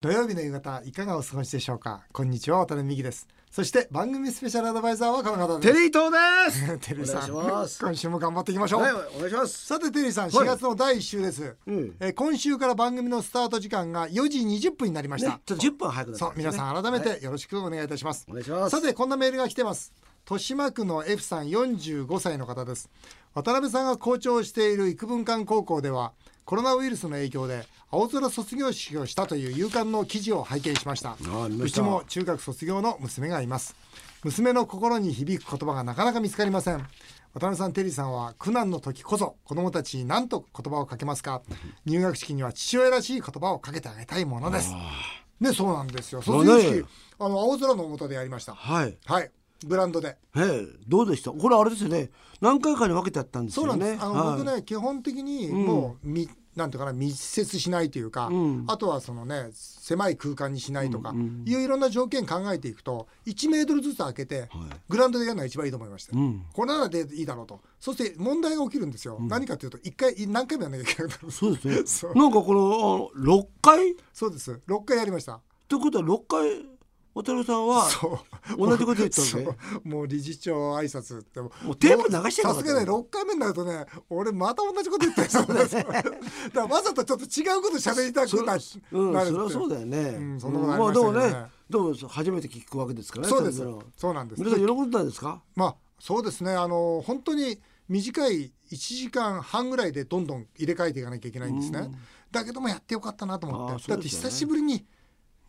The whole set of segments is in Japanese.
土曜日の夕方いかがお過ごしでしょうか？こんにちは渡辺美希です。そして番組スペシャルアドバイザーはこの方です。テリー東です。テリーさん。お願いします。今週も頑張っていきましょう、はい、お願いします。さてテリーさんはい。4月の第1週です、うん。えー今週から番組のスタート時間が4時20分になりました、ね、ちょっと10分早くなったそう皆さん改めはい。てよろしくお願いいたします、お願いします。さてこんなメールが来てます。豊島区の F さん45歳の方です。渡辺さんが校長をしている育文館高校ではコロナウイルスの影響で青空卒業式をしたという勇敢の記事を拝見しました。うちも中学卒業の娘がいます。娘の心に響く言葉がなかなか見つかりません。渡辺さんテリーさんは苦難の時こそ子供たちに何と言葉をかけますか。入学式には父親らしい言葉をかけてあげたいものです。ねそうなんですよ。卒業式あの青空の下でやりました。はい。はいグラウンドで。ええ、どうでした？これあれですよね。何回かに分けてあったんですよね。そうなんです、あの、はい。僕ね基本的にうん。もうみ、なんていうかな密接しないというか、うん。あとはそのね狭い空間にしないとか、うんうんいういろんな条件考えていくと1メートルずつ開けて、はい。グラウンドでやるのが一番いいと思いました、うん。これならでいいだろうと。そして問題が起きるんですよ、何かというと一回何回もやらなきゃいけないそうですね。なんかこのあの六回？っそうです。6回やりました。てことは六回渡辺さんはそう。同じこと言ったそんでう。もう理事長挨拶って。ももうテープ流してさすがね6回目になるとね俺また同じこと言ってるそうです だからわざとちょっと違うこと喋りたくなう。ん、なるってそれはそうだよね。うんそんなことありましたね。まあね、でも初めて聞くわけですからね。そうです。そうなんです。皆さん喜んだんですか？まあそうですね。あの本当に短い1時間半ぐらいでどんどん入れ替えていかなきゃいけないんですね、うん。だけどもやってよかったなと思って、だって久しぶりに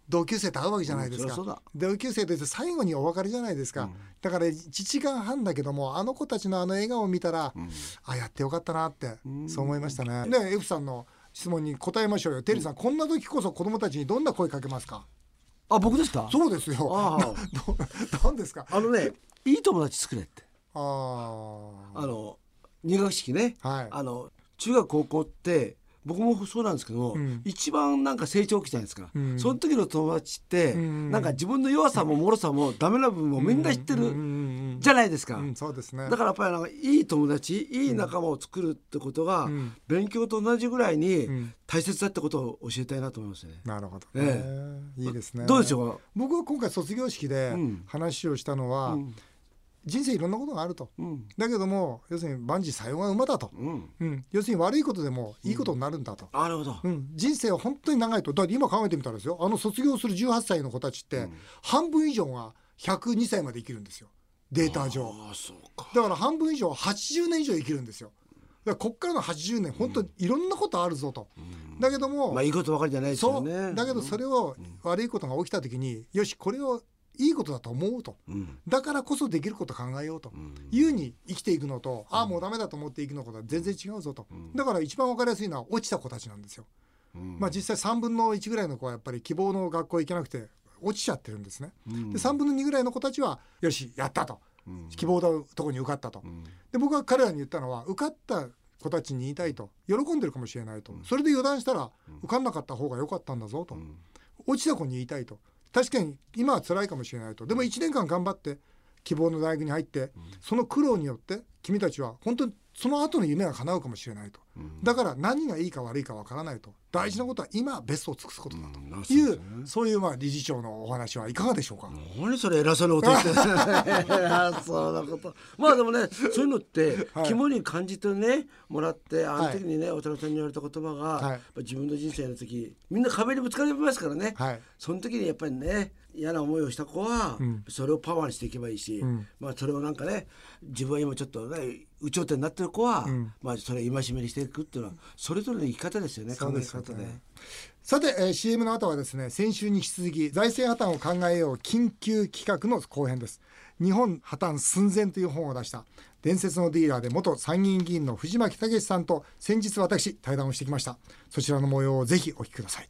同級生と会うわけじゃないですか、うん同級生として最後にお別れじゃないですか、うんだから1時間半だけどもあの子たちのあの笑顔を見たら、うんあやってよかったなって、うんそう思いましたね。で F さんの質問に答えましょうよ。テリーさん、こんな時こそ子供たちにどんな声かけますか？あ、僕ですか？そうですよ。あ どなんですか？あのね、いい友達作れって。ああ。あの入学式ね。はい。あの中学高校って僕もそうなんですけども、うん。一番なんか成長期じゃないですか、うん。その時の友達って、うん。なんか自分の弱さも脆さもダメな部分もみんな知ってるじゃないですか、うん、そうですね。だからやっぱりなんかいい友達いい仲間を作るってことが、うん。勉強と同じぐらいにうん。大切だってことを教えたいなと思いますね。なるほど、ね。えいいですね。どうでしょ僕は今回卒業式でうん。話をしたのう、は、うん人生いろんなことがあると。うん。だけども要するに万事さようが馬だと、うん、うん、要するに悪いことでもいいことになるんだと。なるほど、うん、人生は本当に長いと。だって今考えてみたらですよ。あの卒業する18歳の子たちって、うん。半分以上が102歳まで生きるんですよ。データ上。ああそうか。だから半分以上は80年以上生きるんですよ。だからこっからの80年本当にいろんなことあるぞと、だけども、まあいいことばかりじゃないですよそう。ねだけどそれを悪いことが起きた時によしこれをいいことだと思うと。うん。だからこそできること考えようと。うん。いうふうに生きていくのと、ああもうダメだと思っていくのとは全然違うぞと、ん。だから一番わかりやすいのは落ちた子たちなんですよ。うん。まあ、実際3分の1ぐらいの子はやっぱり希望の学校行けなくて落ちちゃってるんですね。うん。で3分の2ぐらいの子たちはよしやったと。うん。希望のとこに受かったと。うん。で僕は彼らに言ったのは受かった子たちに言いたいと。喜んでるかもしれないと。それで油断したら受かんなかった方が良かったんだぞと。ん。落ちた子に言いたいと確かに今は辛いかもしれないと。でも1年間頑張って希望の大学に入ってその苦労によって君たちは本当にその後の夢が叶うかもしれないと。うん。だから何がいいか悪いかわからないと。大事なことは今ベストを尽くすことだと。うん。いう、そうですね。そういうまあ理事長のお話はいかがでしょうか？何それ偉そうなこと言って。そうなこと。まあでもねそういうのってはい。肝に感じてねもらってあのはい。時にね渡辺さんに言われた言葉が、はい。自分の人生の時みんな壁にぶつかりますからね、はい。その時にやっぱりね嫌な思いをした子は、うん。それをパワーにしていけばいいし、うん。まあそれをなんかね自分は今ちょっとね有頂天になってる子は、うん。まあそれを戒めにしていくっていうのはそれぞれの生き方ですよねそうですよ考え方で。ねさて、えー CM の後はですね先週に引き続き財政破綻を考えよう緊急企画の後編です。日本破綻寸前という本を出した伝説のディーラーで元参議院議員の藤巻武さんと先日私対談をしてきました。そちらの模様をぜひお聞きください。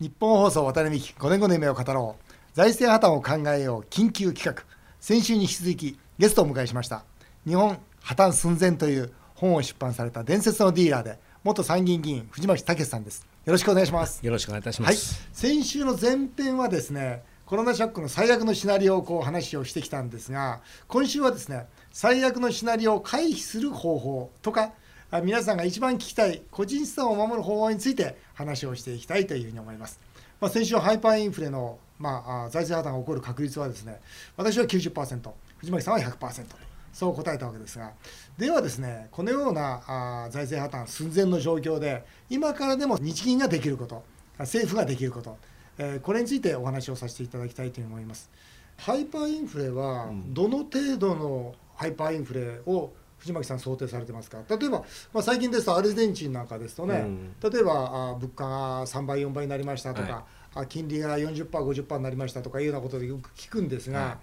日本放送渡辺美希5年後の夢を語ろう。財政破綻を考えよう緊急企画。先週に引き続きゲストをお迎えしました。日本破綻寸前という本を出版された伝説のディーラーで元参議院議員藤巻武さんですよろしくお願いしますよろしくお願いいたしまはいす。先週の前編はですねコロナショックの最悪のシナリオをこう話をしてきたんですが今週はですね最悪のシナリオを回避する方法とかあ皆さんが一番聞きたい個人資産を守る方法について話をしていきたいというふうに思います。まあ、先週ハイパーインフレの、まあ、あ財政破綻が起こる確率はですね私は90%藤巻さんは100%とそう答えたわけですが。ではですねこのようなあ財政破綻寸前の状況で今からでも日銀ができること政府ができること、えーこれについてお話をさせていただきたいと思います。ハイパーインフレはどの程度のハイパーインフレを藤巻さん想定されてますか？例えば、まあ、最近ですとアルゼンチンなんかですとね、うん。例えばあ物価が3倍4倍になりましたとか、はい。あ金利が 40%50% になりましたとかいうようなことでよく聞くんですが、はい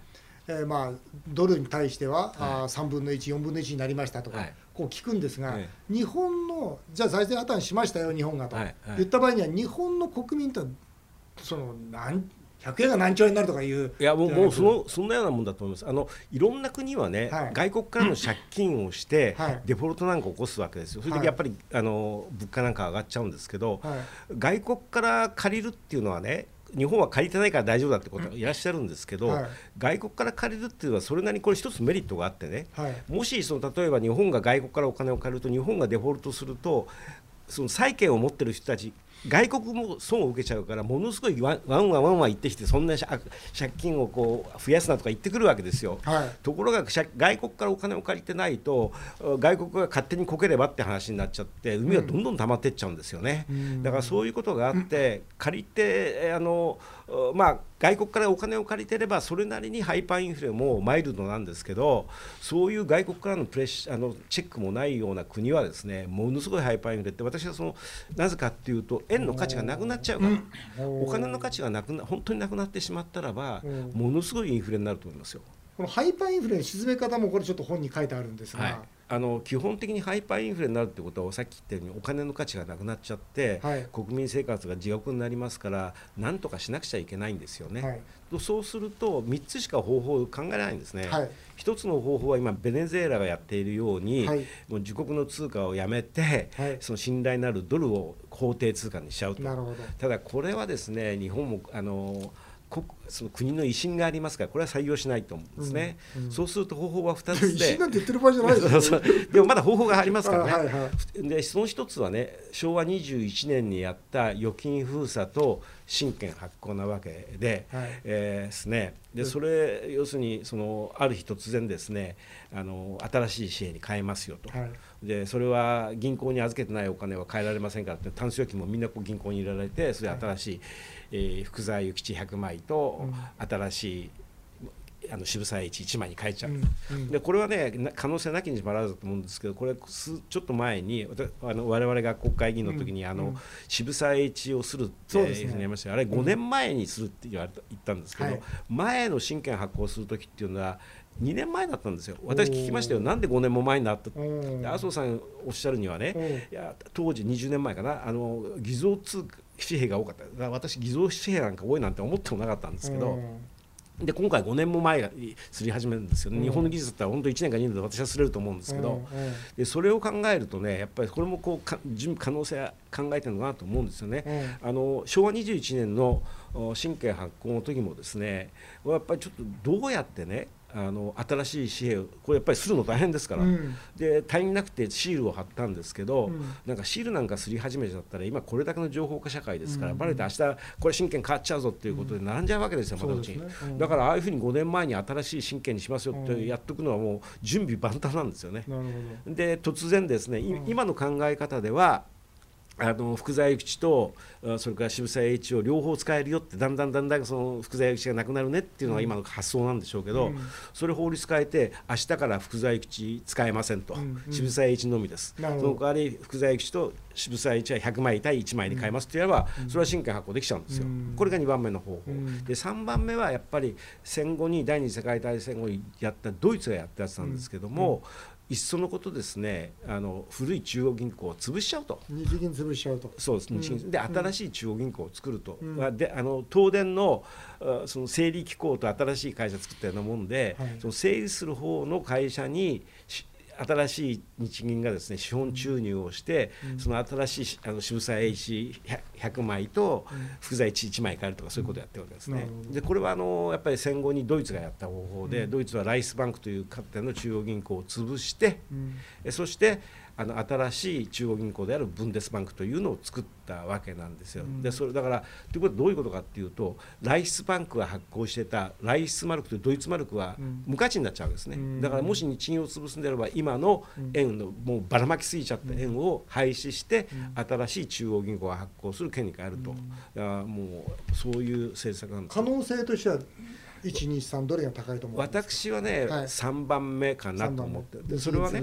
えーまあ、ドルに対しては、あ3分の14分の1になりましたとか、はい。こう聞くんですが、はい日本のじゃあ財政破綻しましたよ日本がと、はい。はい。言った場合には日本の国民とその何100円が何兆円になるとかいういやもうもうそのそんなようなもんだと思います。あのいろんな国はね、はい。外国からの借金をして、はい。デフォルトなんか起こすわけですよ。それはいでやっぱり、あの物価なんか上がっちゃうんですけど、はい。外国から借りるっていうのはね日本は借りてないから大丈夫だってことはいらっしゃるんですけど、はい。外国から借りるっていうのはそれなりにこれ一つメリットがあってね、はい。もしその例えば日本が外国からお金を借りると日本がデフォルトするとその債権を持ってる人たち外国も損を受けちゃうからものすごいワンワンワンワンワン言ってきてそんな借借金をこう増やすなとか言ってくるわけですよ。はいところが借外国からお金を借りてないと外国が勝手にこければって話になっちゃって膿がどんどん溜まってっちゃうんですよね。うんだからそういうことがあって借りてえあのまあ外国からお金を借りてればそれなりにハイパーインフレもマイルドなんですけどそういう外国からのプレッシャーあのチェックもないような国はですねものすごいハイパーインフレって私はそのなぜかっていうと円の価値がなくなっちゃうからうん。お金の価値がなくな本当になくなってしまったらばうん。ものすごいインフレになると思いますよ。このハイパーインフレの沈め方もこれちょっと本に書いてあるんですが、はい、あの基本的にハイパーインフレになるってことはさっき言ったようにお金の価値がなくなっちゃって、はい国民生活が地獄になりますから何とかしなくちゃいけないんですよね。はいとそうすると3つしか方法を考えられないんですね。はい一つの方法は今ベネズエラがやっているように、はいもう自国の通貨をやめて、はいその信頼のあるドルを法定通貨にしちゃうと。ただこれはですね日本もあの国その国の威信がありますからこれは採用しないと思うんですね、うんうん。そうすると方法は2一つで。心なんて言ってる場合じゃない でもまだ方法がありますからね、あはいはい。でその一つはね昭和21年にやった預金封鎖と新券発行なわけで、はい。えーですね。でそれ要するにそのある日突然ですねあの新しい紙幣に変えますよと。はいでそれは銀行に預けてないお金は変えられませんからってタンス預金もみんなこう銀行に入れられてそれで新しい、えー福沢諭吉100枚と新しいあの渋沢栄一1枚に変えちゃう。うんうん。でこれはねな可能性なきにしもあらずだと思うんですけどこれすちょっと前にあの我々が国会議員の時に、あのうん。渋沢栄一をするっていうふうにやりましたよあれ5年前にするって言われた言ったんですけど、はい。前の新券発行する時っていうのは2年前だったんですよ。私聞きましたよ。なんで5年も前になった？麻生さんおっしゃるにはね、うん。いや当時20年前かな。あの偽造通貨紙幣が多かった。私偽造紙幣なんか多いなんて思ってもなかったんですけど、で今回5年も前がすり始めるんですよ。ね、うん。日本の技術だったら本当1年か2年で私はすれると思うんですけど、うんうんでそれを考えるとねやっぱりこれもこうか準可能性は考えてるのかなと思うんですよね。うん。あの昭和21年のお新憲発行の時もですねやっぱりちょっとどうやってねあの新しい紙幣をこれやっぱりするの大変ですから、うん。で足りなくてシールを貼ったんですけど、うん。なんかシールなんかすり始めちゃったら今これだけの情報化社会ですから、うん。バレて明日これ新券変わっちゃうぞっていうことで並んじゃうわけですよ、まだうちにね。うん。だからああいうふうに5年前に新しい新券にしますよってやっとくのはもう準備万端なんですよね。で突然ですね、今の考え方ではあの福沢諭吉とあそれから渋沢栄一を両方使えるよってだんだんだんだんその福沢諭吉がなくなるねっていうのが今の発想なんでしょうけど、うん。それ法律変えて明日から福沢諭吉使えませんと、うんうん。渋沢栄一のみです。その代わり福沢諭吉と渋沢栄一は100枚対1枚に変えますって言えば、それは新券発行できちゃうんですよ、うん。これが2番目の方法、うん。で3番目はやっぱり戦後に第二次世界大戦後にやったドイツがやったやつなんですけども、いっそのことですねあの古い中央銀行を潰しちゃうと。ど日銀潰しちゃうと。そうです、うん。日銀。で新しい中央銀行を作ると、うん。まあであの東電のあその整理機構と新しい会社作ったようなもんで、はい。その整理する方の会社にし新しい日銀がですね資本注入をして、うん。その新しいあの渋沢栄一 100, 100枚とうん。福沢一1枚変えるとかそういうことをやってるわけですね。でこれはあのやっぱり戦後にドイツがやった方法で、うん。ドイツはライスバンクというかつての中央銀行を潰して、うん。えそしてあの新しい中央銀行であるブンデスバンクというのを作ったわけなんですよ。でそれだからということはどういうことかっていうとライスバンクが発行してたライスマルクというドイツマルクは無価値になっちゃうわけですね。だからもし日銀を潰すんであれば今の円のもうばらまきすぎちゃった円を廃止して新しい中央銀行が発行する権利があると。もうそういう政策なんです可能性としては123どれが高いと思う？私はね、はい、3番目かなと思ってでそれはね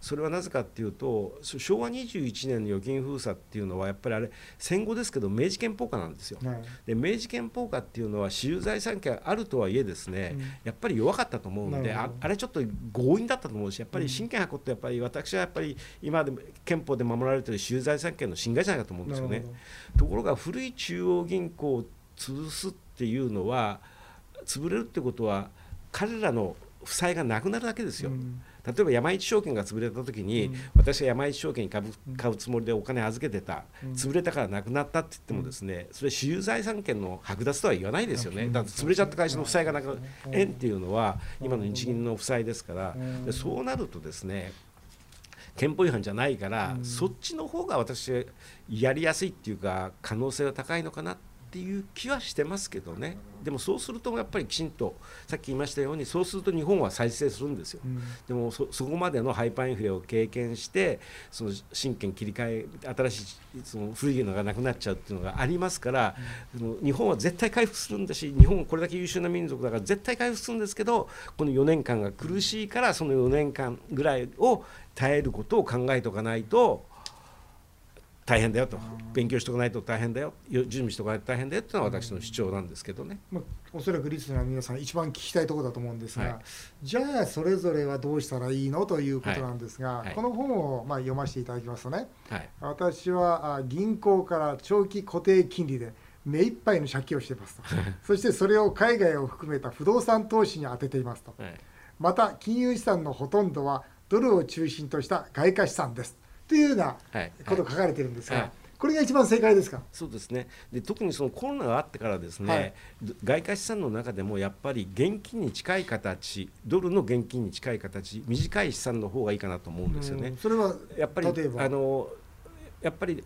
それはなぜかっていうと昭和21年の預金封鎖っていうのはやっぱりあれ戦後ですけど明治憲法下なんですよ、はい、で明治憲法下っていうのは私有財産権あるとはいえですね、うん、やっぱり弱かったと思うんでああれちょっと強引だったと思うしやっぱり親権発行ってやっぱり私はやっぱり今でも憲法で守られている私有財産権の侵害じゃないかと思うんですよね。ところが古い中央銀行を潰すっていうのは潰れるってことは彼らの負債がなくなるだけですよ。うん。例えば山一証券が潰れた時に、うん、私が山一証券に株買うつもりでお金預けてた、うん、潰れたからなくなったって言ってもですねそれ私有財産権の剥奪とは言わないですよね。だって潰れちゃった会社の負債がなくなる。円っていう。のは今の日銀の負債ですから。でそうなるとですね憲法違反じゃないから、そっちの方が私やりやすいっていうか可能性が高いのかなっていう気はしてますけどね。でもそうするとやっぱりきちんとさっき言いましたようにそうすると日本は再生するんですよ、うん、でもそこまでのハイパーインフレを経験してその神経切り替え新しいその古いのがなくなっちゃうっていうのがありますから、うん、日本は絶対回復するんだし日本はこれだけ優秀な民族だから絶対回復するんですけどこの4年間が苦しいからその4年間ぐらいを耐えることを考えておかないと。大変だよと。勉強しておかないと大変だよ。準備しておかないと大変だよっていうのは私の主張なんですけどね、まあ、おそらくリスナーの皆さん一番聞きたいところだと思うんですが、はい、じゃあそれぞれはどうしたらいいのということなんですが、はい。はい、この本をまあ読ませていただきますとね、私は銀行から長期固定金利で目いっぱいの借金をしていますと。そしてそれを海外を含めた不動産投資に充てていますと、また金融資産のほとんどはドルを中心とした外貨資産ですというようなことが書かれてるんですが、これが一番正解ですか？そうですね。で特にそのコロナがあってからですね、はい、外貨資産の中でもやっぱり現金に近い形ドルの現金に近い形短い資産の方がいいかなと思うんですよね。それはやっぱりあのやっぱり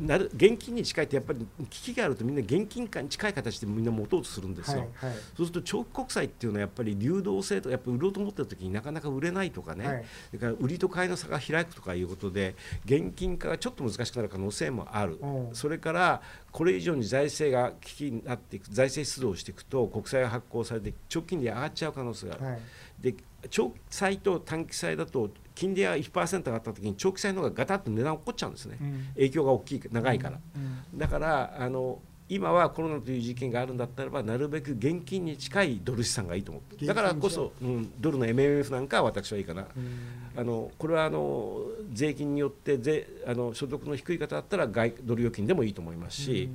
なる現金に近いってやっぱり危機があるとみんな現金化に近い形でみんな持とうとするんですよ、はいはい、そうすると長期国債っていうのはやっぱり流動性とやっぱり売ろうと思ってる時になかなか売れないとかね、はい、それから売りと買いの差が開くとかいうことで現金化がちょっと難しくなる可能性もある、それからこれ以上に財政が危機になっていく財政出動していくと国債が発行されて長期金利上がっちゃう可能性がある。はい、で長期債と短期債だと金利が1%上がった時に長期債の方がガタッと値段落っこっちゃうんですね、うん、影響が大きい長いから、うん。うん、だからあの今はコロナという事件があるんだったらばなるべく現金に近いドル資産がいいと思うだからこそ、うん、ドルの MMF なんかは私はいいかな、あのこれはあの税金によって税あの所得の低い方だったら外ドル預金でもいいと思いますし、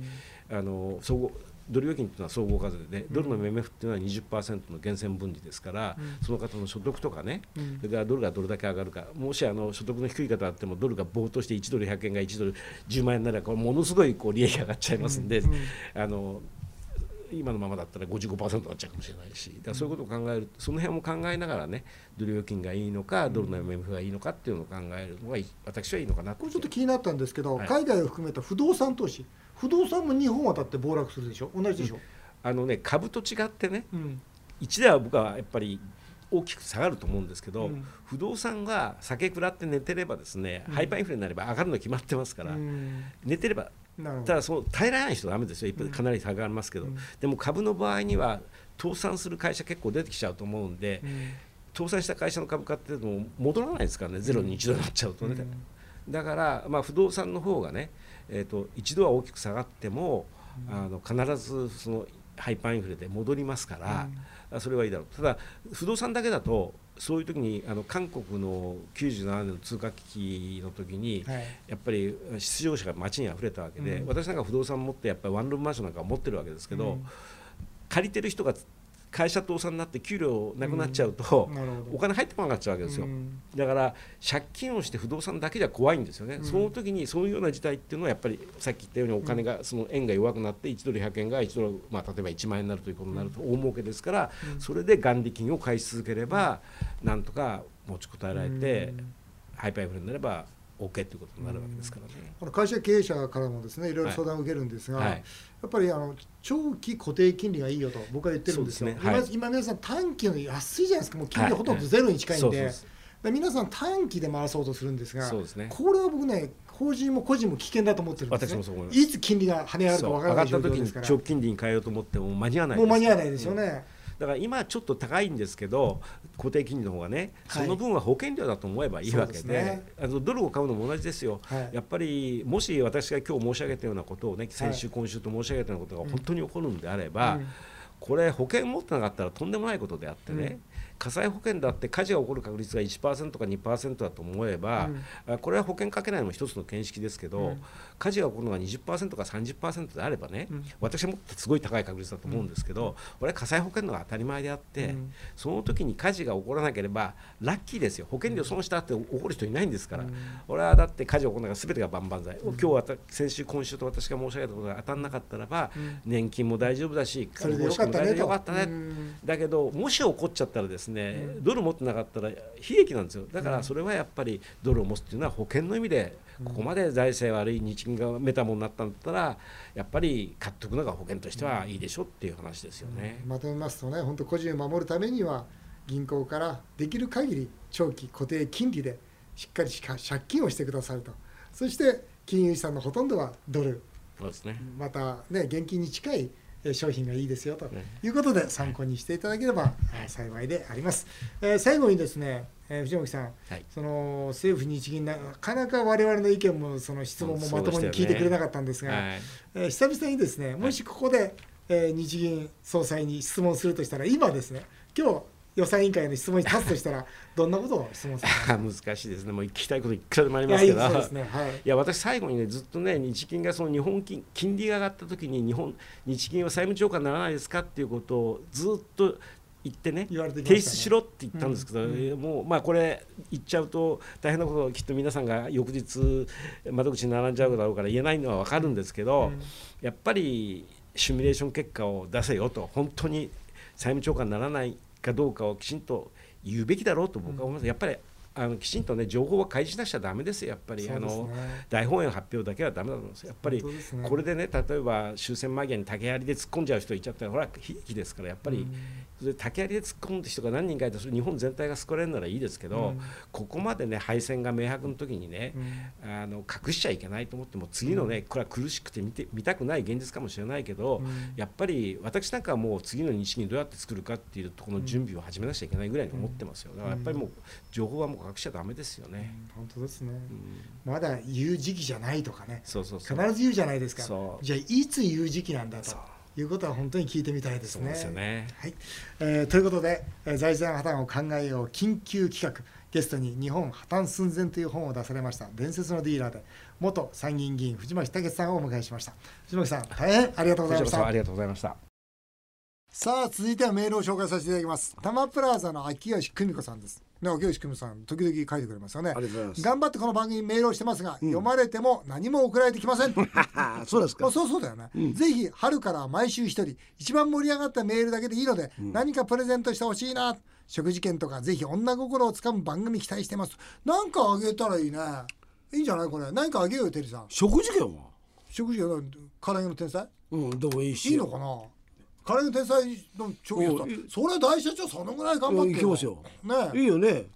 あの総合ドル預金というのは総合課税で、ドルの MMF っていうのは20%の源泉分離ですから、その方の所得とかね、それからドルがどれだけ上がるか、もしあの所得の低い方あっても、ドルが暴騰して1ドル100円が1ドル10万円なら、これものすごいこう利益上がっちゃいますんで、あの今のままだったら55%になっちゃうかもしれないしだそういうことを考えるその辺も考えながらねドル預金がいいのかドルの MMF がいいのかっていうのを考えるのが私はいいのかなこれちょっと気になったんですけど、はい、海外を含めた不動産投資。不動産も日本はだって暴落するでしょ？同じでしょ、うん、あのね株と違ってね、うん、一では僕はやっぱり大きく下がると思うんですけど、うん、不動産が酒食らって寝てればですね、うん、ハイパーインフレになれば上がるの決まってますから、うん、寝てればただその耐えられない人はだめですよ。かなり下がりますけど、でも株の場合には倒産する会社結構出てきちゃうと思うんで、倒産した会社の株価っても戻らないですからね。ゼロに一度になっちゃうとね、だから、まあ、不動産の方がねえーと、一度は大きく下がっても、うん、あの必ずそのハイパーインフレで戻りますから、うん、それはいいだろう。ただ不動産だけだとそういう時にあの韓国の97年の通貨危機の時に、はい、やっぱり出場者が街にあふれたわけで、うん、私なんか不動産持ってやっぱりワンルームマンションなんか持ってるわけですけど、借りてる人が会社倒産になって給料なくなっちゃうと、お金入ってこなくなっちゃうわけですよ、だから借金をして不動産だけじゃ怖いんですよね、その時にそういうような事態っていうのはやっぱりさっき言ったようにお金が、その円が弱くなって1ドル100円が1ドル、まあ、例えば1万円になるということになると大儲けですから、それで元利金を返し続ければなんとか持ちこたえられて。ハイパーインフレになれば OK ということになるわけですからね。この会社経営者からもですねい。ろいろ相談を受けるんですが、はい。やっぱりあの長期固定金利がいいよと僕は言ってるんですよ。ね。はい。今今皆さん短期の安いじゃないですか。もう金利ほとんどゼロに近いんで。皆さん短期で回そうとするんですがね。これは僕ね法人も個人も危険だと思ってるんですね。私もそう思いつ金利が跳ね上がるかそうわからない上がった時に状況ですから長期金利に変えようと思っても間に合わないもう間に合わないいですよね、だから今ちょっと高いんですけど固定金利の方がね、はい。その分は保険料だと思えばいいわけでね。あのドルを買うのも同じですよ、はい。やっぱりもし私が今日申し上げたようなことをね先週、今週と申し上げたようなことが本当に起こるんであれば、うんこれ保険持ってなかったらとんでもないことであってね、火災保険だって火事が起こる確率が1%か2%だと思えば、あこれは保険かけないのも一つの見識ですけど、うん。火事が起こるのが20%か30%であればね、私はもっとすごい高い確率だと思うんですけど、これは火災保険のが当たり前であって、うん。その時に火事が起こらなければラッキーですよ。保険料損したって起こる人いないんですから、俺はだって火事が起こらなかったら全てが万々歳、今日は先週今週と私が申し上げたことが当たらなかったらば、年金も大丈夫だしそれでよかったねと。よかったね、うん。だけどもし起こっちゃったらですね、ドル持ってなかったら悲劇なんですよ。だからそれはやっぱりドルを持つっていうのは保険の意味でここまで財政悪い日銀がメタモになったんだったらやっぱり買っておくのが保険としてはいいでしょっていう話ですよね。まとめますとね本当個人を守るためには銀行からできる限り長期固定金利でしっかりしか借金をしてくださいと。そして金融資産のほとんどはドル。そうですね。またね現金に近いえー商品がいいですよとねいうことで参考にしていただければえー幸いであります。えー最後にですね、えー藤本さん、はい。その政府日銀ななかなか我々の意見もその質問もまともに聞いてくれなかったんですが、はい。えー久々にですねもしここで、えー日銀総裁に質問するとしたら今ですね今日予算委員会の質問に立つとしたら どんなことを質問すか 難しいですね。もう聞きたいこといくらでもありますけど。いいや私最後にねずっとね日銀がその日本金金利が上がった時に日本日銀は債務超過にならないですかっていうことをずっと言ってねね。提出しろって言ったんですけど、うん。うんもうまあこれ言っちゃうと大変なことをきっと皆さんが翌日窓口に並んじゃうだろうから言えないのは分かるんですけど、うん。やっぱりシミュレーション結果を出せよと本当に債務超過にならないかどうかをきちんと言うべきだろうと僕は思います、やっぱりあのきちんとね情報は開示しなくちゃだめですよやっぱり、ね。あの大本営の発表だけはだめだと思うんですよ。やっぱりね。これでね例えば終戦間際に竹槍で突っ込んじゃう人いちゃったらほら悲劇ですからやっぱり、うん。それで竹槍で突っ込んだ人が何人かいたら日本全体が救われるならいいですけど、うん。ここまでね敗戦が明白の時にね、うん。あの隠しちゃいけないと思っても次のね、これは苦しくて見て見たくない現実かもしれないけど、うん。やっぱり私なんかはもう次の日銀どうやって作るかっていうところの準備を始めなくちゃいけないぐらいに思ってますよ。だからやっぱりもう情報はもう隠しちゃだめですよね。本当ですね。うん。まだ言う時期じゃないとかね。そうそうそう。必ず言うじゃないですか。じゃあいつ言う時期なんだということは本当に聞いてみたいですね。すよね。はい。えーということで、えー財政破綻を考えよう緊急企画ゲストに日本破綻寸前という本を出されました。伝説のディーラーで元参議院議員藤巻武さんをお迎えしました。藤巻さん 大変ありがとうございました。ありがとうございました。さあ続いてはメールを紹介させていただきます。多摩プラザの秋吉久美子さんですね秋吉久美子さん時々書いてくれますよね。ありがとうございます。頑張ってこの番組にメールをしてますが、読まれても何も送られてきません。そうですか。まあ、。そうそうだよね、ぜひ春から毎週一人一番盛り上がったメールだけでいいので、何かプレゼントしてほしいな。食事券とかぜひ女心をつかむ番組期待してます。なんかあげたらいいね。いいんじゃないこれ。何かあげようよテリーさん。食事券は？食事券唐揚げの天才？うん、でもいいし。いいのかな？唐揚げの天才の食事おい券それは大社長そのぐらい頑張っていきますよ。ねいいよね。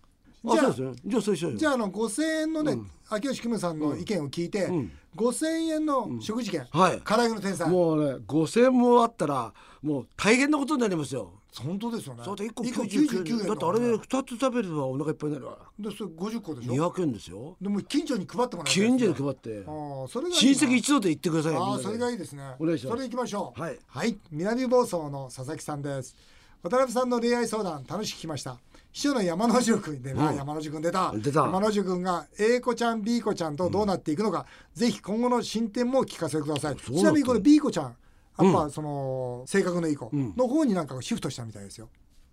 あ、じゃあそうですね。じゃあそうしよ。じゃああの5000円のね、秋吉久美さんの意見を聞いて、ん。5000円の食事券、はい。唐揚げの天才もうね、五千もあったら、もう大変なことになりますよ。本当ですよね。だ、一個一個九十九99円だってあれで二つ食べればお腹いっぱいになるわ。でそれ50個でしょ？二百円ですよ。でも近所に配ってもらいたい近所に配って。ああそれが親戚一同で行ってくださいよ。ああそれがいい。いですね。お願いします。それ行きましょう。はい。南房総の佐々木さんです。渡辺さんの恋愛相談楽しく聞きました秘書の山之内君でな、うん。山之内君出た。出た。山之内君が A 子ちゃん B 子ちゃんとどうなっていくのか、ぜひ今後の進展もお聞かせください。ちなみにこれ B 子ちゃんやっぱその性格のいい子ん。の方になんかシフトしたみたいですよ、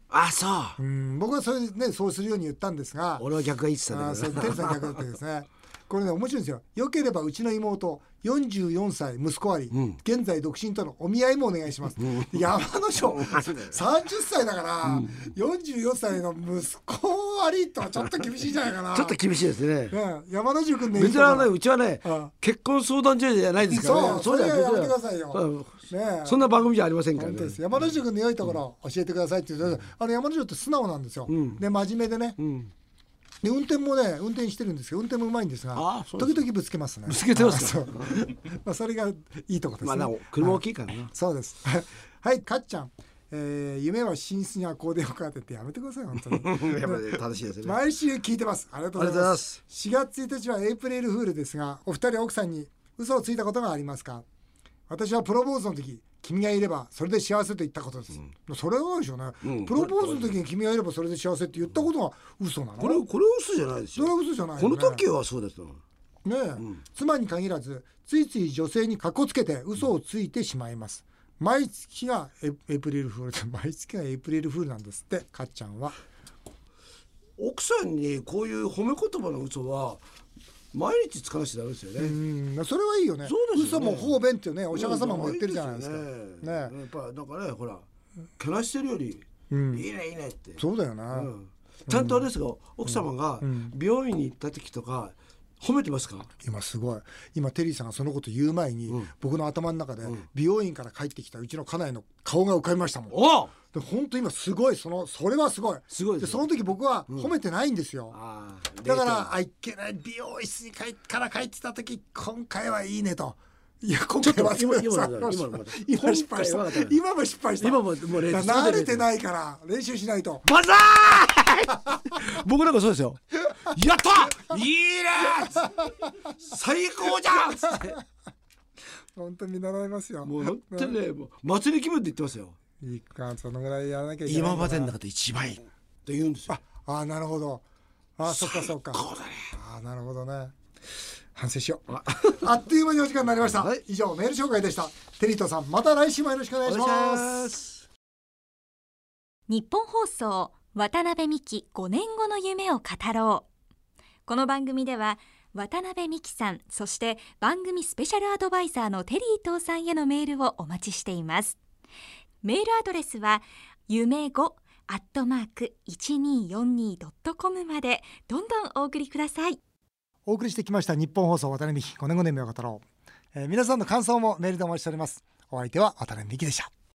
あ、そう。う。ん僕はそれでねそうするように言ったんですが。俺は逆が言ってたんだけど。テさん逆だったですねこれね面白いんですよ。よければうちの妹44歳息子あり、ん。現在独身とのお見合いもお願いします、山の省30 歳だから、44歳の息子ありとはちょっと厳しいんじゃないかな。ちょっと厳しいですね。ね山野宿君ね別にあのねうちはねうん。結婚相談所じゃないですからね。そうそれはやめてくだいさいよ、うん。ねそんな番組じゃありませんからね。山野宿君の良いところ教えてくださいって言うと、あの山野宿って素直なんですよ、ん。で真面目でね、うんで運転もね運転してるんですけど運転もうまいんですが時々ぶつけますね。ぶつけてますか？あそう。まあそれがいいとこですね、まあ車大きいからなそうです。はいかっちゃん、えー夢は寝室にアコーディオンカーテンってやめてください本当に。やっぱり正しいですね。毎週聞いてます。ありがとうございます。す。4月1日はエイプリルフールですがお二人は奥さんに嘘をついたことがありますか？私はプロポーズの時君がいればそれで幸せと言ったことです、それはでしょうね、うん。プロポーズの時に君がいればそれで幸せって言ったことが嘘なの？これこれ嘘じゃないですそれはよ嘘じゃないよね。この時はそうですよ。ねえ、妻に限らずついつい女性にかっこつけて嘘をついてしまいます。毎月がエプリルフールで毎月がエイプリルフールなんですってかっちゃんは。奥さんにこういう褒め言葉の嘘は毎日つかなしちゃダメですよね、うん。それはいいよね。そうですよね。嘘も方便ってねお釈迦様も言ってるじゃないですか。ね。ねやっぱなんかねほらけなしてるより、うん。いいねいいねって、そうだよな、うん。ちゃんとあれですが、奥様が病院に行った時とか褒めてますか、今すごい。今テリーさんがそのこと言う前に、僕の頭の中で美容院から帰ってきたうちの家内の顔が浮かびましたもん。おで本当今すごい。そのそれはすごい。すごいですその時僕は褒めてないんですよ、ああだからあいけない。美容室に帰から帰ってた時今回はいいねと。いや今回は今 今の今の今失敗した。今も失敗した。今ももう慣れてないから練習しないと。バザー 僕なんかそうですよ。やった！いいね最高じゃんつって。本当見習いますよ。もう本当にねもう祭り気分で言ってますよ。いいかそのぐらいやらなきゃいけないんだな今までの中で一番いいって言うんですよ。ああなるほど。あそっかそっか。ね。あなるほどね反省しよう。あっという間にお時間になりました、はい。以上メール紹介でした。テリートさんまた来週もよろしくお願いします。す日本放送渡辺美希5年後の夢を語ろう。この番組では渡辺美希さんそして番組スペシャルアドバイザーのテリー東さんへのメールをお待ちしています。メールアドレスは夢5アットマーク 1242.com までどんどんお送りくださいお送りしてきました日本放送渡辺美希5年5年目を語ろう、えー皆さんの感想もメールでお待ちしております。お相手は渡辺美希でした。